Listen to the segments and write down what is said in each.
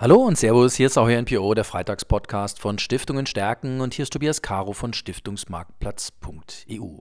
Hallo und Servus, hier ist auch NPO, der Freitagspodcast von Stiftungen stärken und hier ist Tobias Caro von Stiftungsmarktplatz.eu.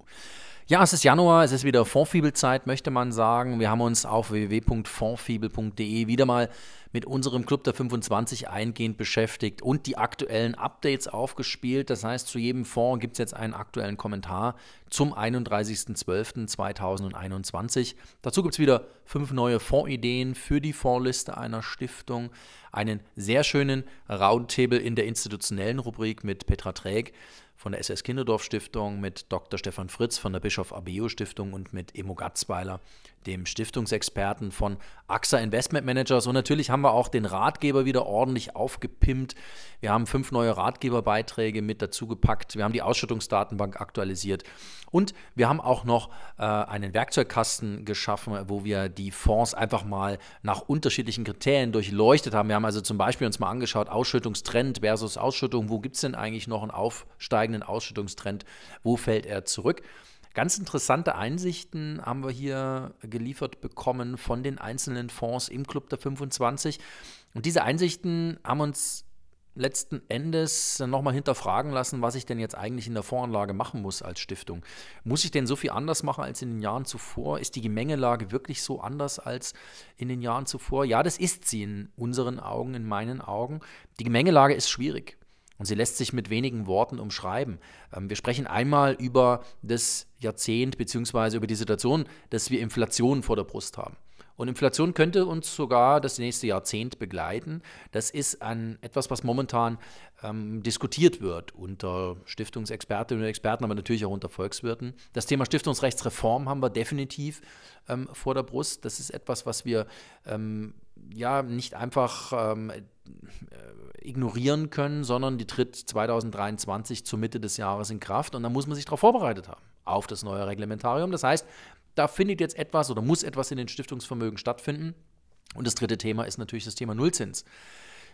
Ja, es ist Januar, es ist wieder Fondfibelzeit, möchte man sagen. Wir haben uns auf www.fondfibel.de wieder mal mit unserem Club der 25 eingehend beschäftigt und die aktuellen Updates aufgespielt. Das heißt, zu jedem Fonds gibt es jetzt einen aktuellen Kommentar zum 31.12.2021. Dazu gibt es wieder fünf neue Fondsideen für die Fondsliste einer Stiftung, einen sehr schönen Roundtable in der institutionellen Rubrik mit Petra Träg von der SS Kinderdorf Stiftung, mit Dr. Stefan Fritz von der Bischof Abeo Stiftung und mit Emo Gatzweiler, dem Stiftungsexperten von AXA Investment Managers. Und natürlich haben wir auch den Ratgeber wieder ordentlich aufgepimpt. Wir haben fünf neue Ratgeberbeiträge mit dazu gepackt. Wir haben die Ausschüttungsdatenbank aktualisiert. Und wir haben auch noch äh, einen Werkzeugkasten geschaffen, wo wir die Fonds einfach mal nach unterschiedlichen Kriterien durchleuchtet haben. Wir haben also zum Beispiel uns mal angeschaut, Ausschüttungstrend versus Ausschüttung. Wo gibt es denn eigentlich noch einen aufsteigenden Ausschüttungstrend? Wo fällt er zurück? Ganz interessante Einsichten haben wir hier geliefert bekommen von den einzelnen Fonds im Club der 25. Und diese Einsichten haben uns letzten Endes nochmal hinterfragen lassen, was ich denn jetzt eigentlich in der Voranlage machen muss als Stiftung. Muss ich denn so viel anders machen als in den Jahren zuvor? Ist die Gemengelage wirklich so anders als in den Jahren zuvor? Ja, das ist sie in unseren Augen, in meinen Augen. Die Gemengelage ist schwierig. Und sie lässt sich mit wenigen Worten umschreiben. Ähm, wir sprechen einmal über das Jahrzehnt bzw. über die Situation, dass wir Inflation vor der Brust haben. Und Inflation könnte uns sogar das nächste Jahrzehnt begleiten. Das ist ein, etwas, was momentan ähm, diskutiert wird unter Stiftungsexpertinnen und Experten, aber natürlich auch unter Volkswirten. Das Thema Stiftungsrechtsreform haben wir definitiv ähm, vor der Brust. Das ist etwas, was wir ähm, ja nicht einfach ähm, äh, ignorieren können, sondern die tritt 2023 zur Mitte des Jahres in Kraft und da muss man sich darauf vorbereitet haben, auf das neue Reglementarium. Das heißt, da findet jetzt etwas oder muss etwas in den Stiftungsvermögen stattfinden. Und das dritte Thema ist natürlich das Thema Nullzins.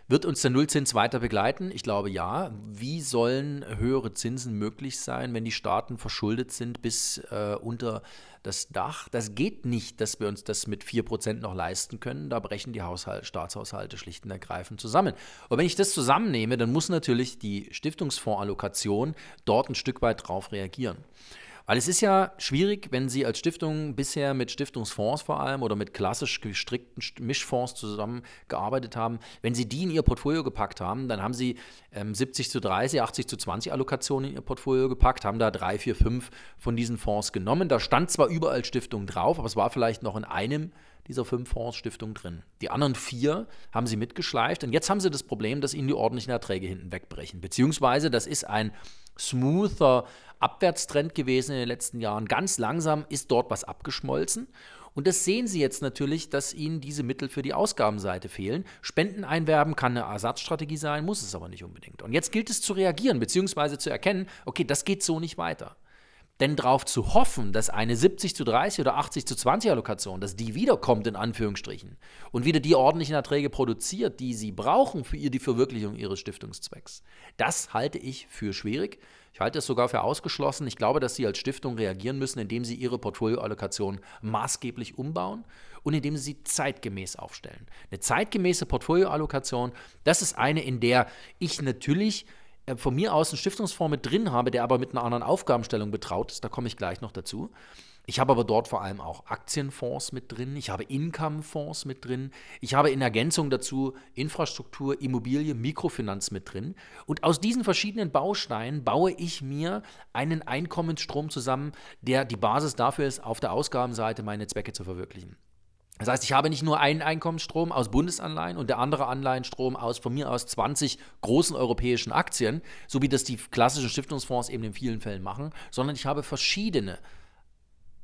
Wird uns der Nullzins weiter begleiten? Ich glaube ja. Wie sollen höhere Zinsen möglich sein, wenn die Staaten verschuldet sind bis äh, unter das Dach? Das geht nicht, dass wir uns das mit 4% noch leisten können. Da brechen die Haushalt, Staatshaushalte schlicht und ergreifend zusammen. Und wenn ich das zusammennehme, dann muss natürlich die Stiftungsfondsallokation dort ein Stück weit drauf reagieren. Weil es ist ja schwierig, wenn Sie als Stiftung bisher mit Stiftungsfonds vor allem oder mit klassisch gestrickten Mischfonds zusammengearbeitet haben, wenn Sie die in Ihr Portfolio gepackt haben, dann haben Sie ähm, 70 zu 30, 80 zu 20 Allokationen in Ihr Portfolio gepackt, haben da drei, vier, fünf von diesen Fonds genommen. Da stand zwar überall Stiftung drauf, aber es war vielleicht noch in einem dieser fünf Fonds Stiftung drin. Die anderen vier haben sie mitgeschleift und jetzt haben sie das Problem, dass ihnen die ordentlichen Erträge hinten wegbrechen. Beziehungsweise das ist ein smoother Abwärtstrend gewesen in den letzten Jahren. Ganz langsam ist dort was abgeschmolzen. Und das sehen Sie jetzt natürlich, dass Ihnen diese Mittel für die Ausgabenseite fehlen. Spenden einwerben kann eine Ersatzstrategie sein, muss es aber nicht unbedingt. Und jetzt gilt es zu reagieren, beziehungsweise zu erkennen, okay, das geht so nicht weiter. Denn darauf zu hoffen, dass eine 70 zu 30 oder 80 zu 20 Allokation, dass die wiederkommt in Anführungsstrichen und wieder die ordentlichen Erträge produziert, die sie brauchen für die Verwirklichung ihres Stiftungszwecks, das halte ich für schwierig. Ich halte es sogar für ausgeschlossen. Ich glaube, dass Sie als Stiftung reagieren müssen, indem Sie Ihre Portfolioallokation maßgeblich umbauen und indem Sie sie zeitgemäß aufstellen. Eine zeitgemäße Portfolioallokation, das ist eine, in der ich natürlich von mir aus einen Stiftungsfonds mit drin habe, der aber mit einer anderen Aufgabenstellung betraut ist, da komme ich gleich noch dazu. Ich habe aber dort vor allem auch Aktienfonds mit drin, ich habe Income-Fonds mit drin, ich habe in Ergänzung dazu Infrastruktur, Immobilie, Mikrofinanz mit drin. Und aus diesen verschiedenen Bausteinen baue ich mir einen Einkommensstrom zusammen, der die Basis dafür ist, auf der Ausgabenseite meine Zwecke zu verwirklichen. Das heißt, ich habe nicht nur einen Einkommensstrom aus Bundesanleihen und der andere Anleihenstrom aus von mir aus 20 großen europäischen Aktien, so wie das die klassischen Stiftungsfonds eben in vielen Fällen machen, sondern ich habe verschiedene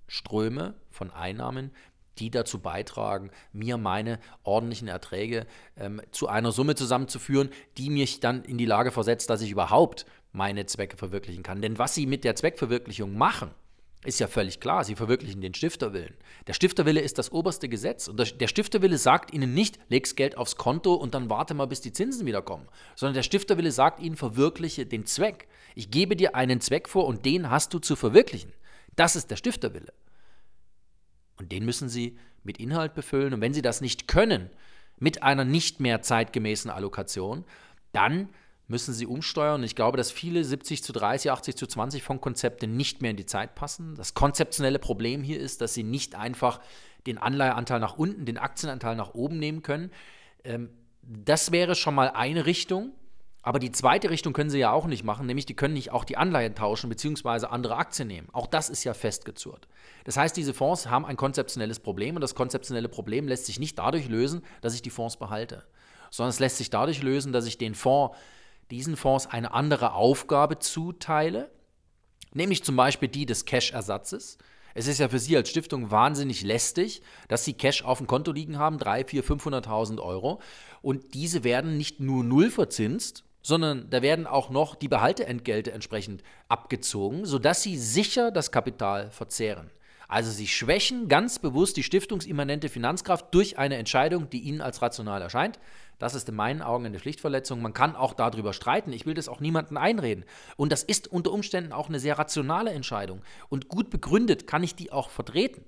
Ströme von Einnahmen, die dazu beitragen, mir meine ordentlichen Erträge ähm, zu einer Summe zusammenzuführen, die mich dann in die Lage versetzt, dass ich überhaupt meine Zwecke verwirklichen kann. Denn was sie mit der Zweckverwirklichung machen, ist ja völlig klar, sie verwirklichen den Stifterwillen. Der Stifterwille ist das oberste Gesetz und der Stifterwille sagt ihnen nicht, leg's Geld aufs Konto und dann warte mal, bis die Zinsen wieder kommen, sondern der Stifterwille sagt ihnen, verwirkliche den Zweck. Ich gebe dir einen Zweck vor und den hast du zu verwirklichen. Das ist der Stifterwille. Und den müssen sie mit Inhalt befüllen und wenn sie das nicht können, mit einer nicht mehr zeitgemäßen Allokation, dann müssen sie umsteuern. Ich glaube, dass viele 70 zu 30, 80 zu 20 Fondkonzepte nicht mehr in die Zeit passen. Das konzeptionelle Problem hier ist, dass sie nicht einfach den Anleiheanteil nach unten, den Aktienanteil nach oben nehmen können. Ähm, das wäre schon mal eine Richtung. Aber die zweite Richtung können sie ja auch nicht machen, nämlich die können nicht auch die Anleihen tauschen bzw. andere Aktien nehmen. Auch das ist ja festgezurrt. Das heißt, diese Fonds haben ein konzeptionelles Problem und das konzeptionelle Problem lässt sich nicht dadurch lösen, dass ich die Fonds behalte, sondern es lässt sich dadurch lösen, dass ich den Fonds, diesen Fonds eine andere Aufgabe zuteile, nämlich zum Beispiel die des Cash-Ersatzes. Es ist ja für Sie als Stiftung wahnsinnig lästig, dass Sie Cash auf dem Konto liegen haben, 3, 4, 500.000 Euro. Und diese werden nicht nur null verzinst, sondern da werden auch noch die Behalteentgelte entsprechend abgezogen, sodass sie sicher das Kapital verzehren. Also sie schwächen ganz bewusst die stiftungsimmanente Finanzkraft durch eine Entscheidung, die ihnen als rational erscheint. Das ist in meinen Augen eine Pflichtverletzung. Man kann auch darüber streiten. Ich will das auch niemandem einreden. Und das ist unter Umständen auch eine sehr rationale Entscheidung. Und gut begründet kann ich die auch vertreten.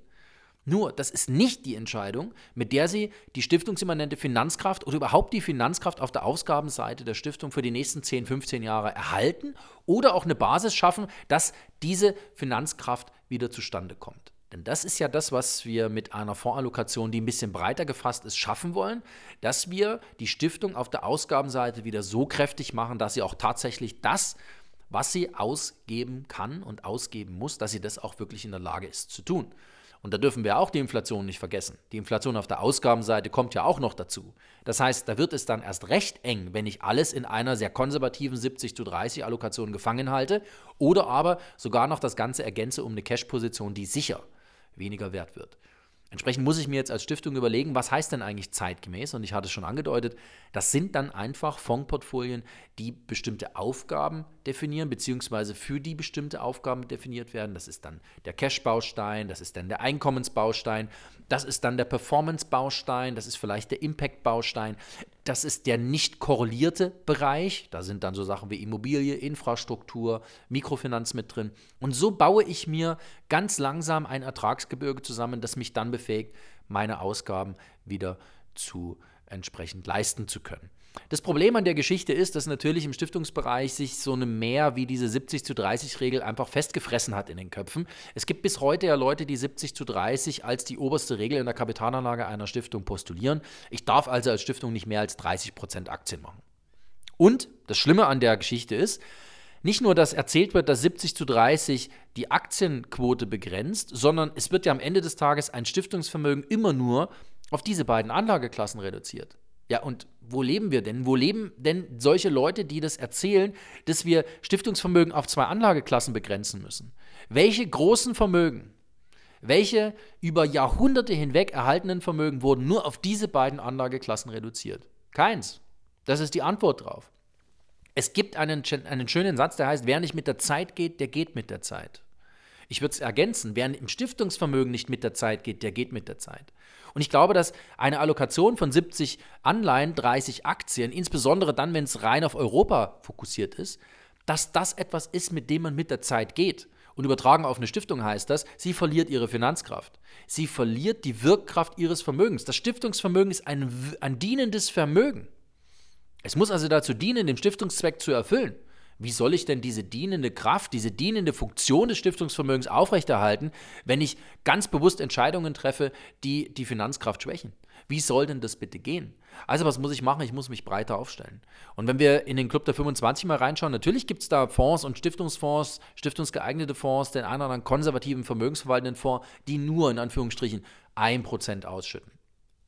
Nur, das ist nicht die Entscheidung, mit der Sie die stiftungsimmanente Finanzkraft oder überhaupt die Finanzkraft auf der Ausgabenseite der Stiftung für die nächsten 10, 15 Jahre erhalten oder auch eine Basis schaffen, dass diese Finanzkraft wieder zustande kommt. Denn das ist ja das, was wir mit einer Fondsallokation, die ein bisschen breiter gefasst ist, schaffen wollen, dass wir die Stiftung auf der Ausgabenseite wieder so kräftig machen, dass sie auch tatsächlich das, was sie ausgeben kann und ausgeben muss, dass sie das auch wirklich in der Lage ist zu tun. Und da dürfen wir auch die Inflation nicht vergessen. Die Inflation auf der Ausgabenseite kommt ja auch noch dazu. Das heißt, da wird es dann erst recht eng, wenn ich alles in einer sehr konservativen 70 zu 30 Allokation gefangen halte oder aber sogar noch das Ganze ergänze um eine Cash-Position, die sicher weniger wert wird. Entsprechend muss ich mir jetzt als Stiftung überlegen, was heißt denn eigentlich zeitgemäß? Und ich hatte es schon angedeutet, das sind dann einfach Fondsportfolien, die bestimmte Aufgaben definieren, beziehungsweise für die bestimmte Aufgaben definiert werden. Das ist dann der Cash-Baustein, das ist dann der Einkommensbaustein, das ist dann der Performance-Baustein, das ist vielleicht der Impact-Baustein, das ist der nicht korrelierte Bereich. Da sind dann so Sachen wie Immobilie, Infrastruktur, Mikrofinanz mit drin. Und so baue ich mir ganz langsam ein Ertragsgebirge zusammen, das mich dann befähigt, meine Ausgaben wieder zu entsprechend leisten zu können. Das Problem an der Geschichte ist, dass natürlich im Stiftungsbereich sich so eine Mehr wie diese 70 zu 30 Regel einfach festgefressen hat in den Köpfen. Es gibt bis heute ja Leute, die 70 zu 30 als die oberste Regel in der Kapitalanlage einer Stiftung postulieren. Ich darf also als Stiftung nicht mehr als 30 Prozent Aktien machen. Und das Schlimme an der Geschichte ist, nicht nur, dass erzählt wird, dass 70 zu 30 die Aktienquote begrenzt, sondern es wird ja am Ende des Tages ein Stiftungsvermögen immer nur auf diese beiden Anlageklassen reduziert. Ja, und wo leben wir denn? Wo leben denn solche Leute, die das erzählen, dass wir Stiftungsvermögen auf zwei Anlageklassen begrenzen müssen? Welche großen Vermögen, welche über Jahrhunderte hinweg erhaltenen Vermögen wurden nur auf diese beiden Anlageklassen reduziert? Keins. Das ist die Antwort drauf. Es gibt einen, einen schönen Satz, der heißt, wer nicht mit der Zeit geht, der geht mit der Zeit. Ich würde es ergänzen, wer im Stiftungsvermögen nicht mit der Zeit geht, der geht mit der Zeit. Und ich glaube, dass eine Allokation von 70 Anleihen, 30 Aktien, insbesondere dann, wenn es rein auf Europa fokussiert ist, dass das etwas ist, mit dem man mit der Zeit geht. Und übertragen auf eine Stiftung heißt das, sie verliert ihre Finanzkraft. Sie verliert die Wirkkraft ihres Vermögens. Das Stiftungsvermögen ist ein, ein dienendes Vermögen. Es muss also dazu dienen, den Stiftungszweck zu erfüllen. Wie soll ich denn diese dienende Kraft, diese dienende Funktion des Stiftungsvermögens aufrechterhalten, wenn ich ganz bewusst Entscheidungen treffe, die die Finanzkraft schwächen? Wie soll denn das bitte gehen? Also was muss ich machen? Ich muss mich breiter aufstellen. Und wenn wir in den Club der 25 mal reinschauen, natürlich gibt es da Fonds und Stiftungsfonds, stiftungsgeeignete Fonds, den einen oder anderen konservativen vermögensverwaltenden Fonds, die nur in Anführungsstrichen 1% ausschütten.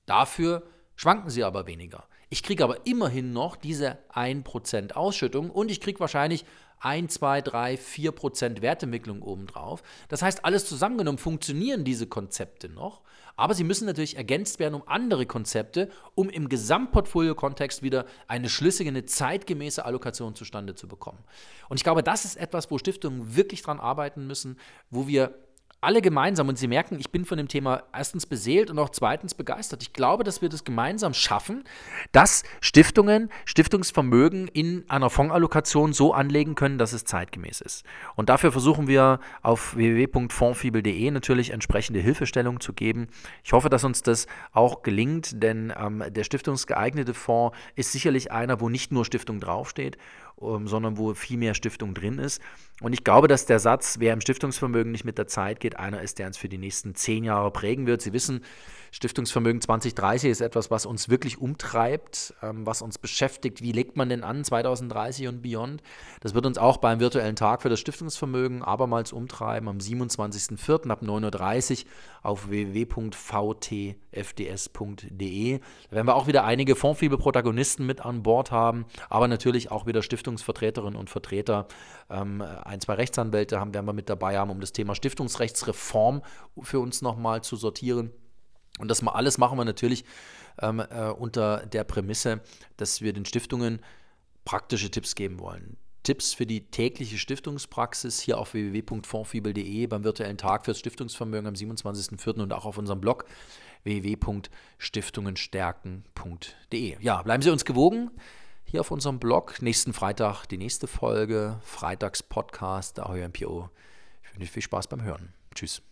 Dafür schwanken sie aber weniger. Ich kriege aber immerhin noch diese 1% Ausschüttung und ich kriege wahrscheinlich 1, 2, 3, 4% Wertentwicklung obendrauf. Das heißt, alles zusammengenommen funktionieren diese Konzepte noch, aber sie müssen natürlich ergänzt werden um andere Konzepte, um im Gesamtportfolio-Kontext wieder eine schlüssige, eine zeitgemäße Allokation zustande zu bekommen. Und ich glaube, das ist etwas, wo Stiftungen wirklich dran arbeiten müssen, wo wir alle gemeinsam, und Sie merken, ich bin von dem Thema erstens beseelt und auch zweitens begeistert. Ich glaube, dass wir das gemeinsam schaffen, dass Stiftungen Stiftungsvermögen in einer Fondsallokation so anlegen können, dass es zeitgemäß ist. Und dafür versuchen wir auf www.fondsfibel.de natürlich entsprechende Hilfestellung zu geben. Ich hoffe, dass uns das auch gelingt, denn ähm, der stiftungsgeeignete Fonds ist sicherlich einer, wo nicht nur Stiftung draufsteht, ähm, sondern wo viel mehr Stiftung drin ist. Und ich glaube, dass der Satz, wer im Stiftungsvermögen nicht mit der Zeit geht, einer ist, der uns für die nächsten zehn Jahre prägen wird. Sie wissen, Stiftungsvermögen 2030 ist etwas, was uns wirklich umtreibt, ähm, was uns beschäftigt. Wie legt man denn an 2030 und beyond? Das wird uns auch beim virtuellen Tag für das Stiftungsvermögen abermals umtreiben am 27.04. ab 9.30 Uhr auf www.vtfds.de. Da werden wir auch wieder einige Fondsfibel-Protagonisten mit an Bord haben, aber natürlich auch wieder Stiftungsvertreterinnen und Vertreter. Ähm, ein, zwei Rechtsanwälte haben, werden wir mit dabei haben, um das Thema Stiftungsrechtsreform für uns nochmal zu sortieren. Und das alles machen wir natürlich ähm, äh, unter der Prämisse, dass wir den Stiftungen praktische Tipps geben wollen. Tipps für die tägliche Stiftungspraxis hier auf www.fondfibel.de beim virtuellen Tag fürs Stiftungsvermögen am 27.04. und auch auf unserem Blog www.stiftungenstärken.de. Ja, bleiben Sie uns gewogen hier auf unserem Blog. Nächsten Freitag die nächste Folge, Freitags-Podcast der AHMPO. Ich wünsche viel Spaß beim Hören. Tschüss.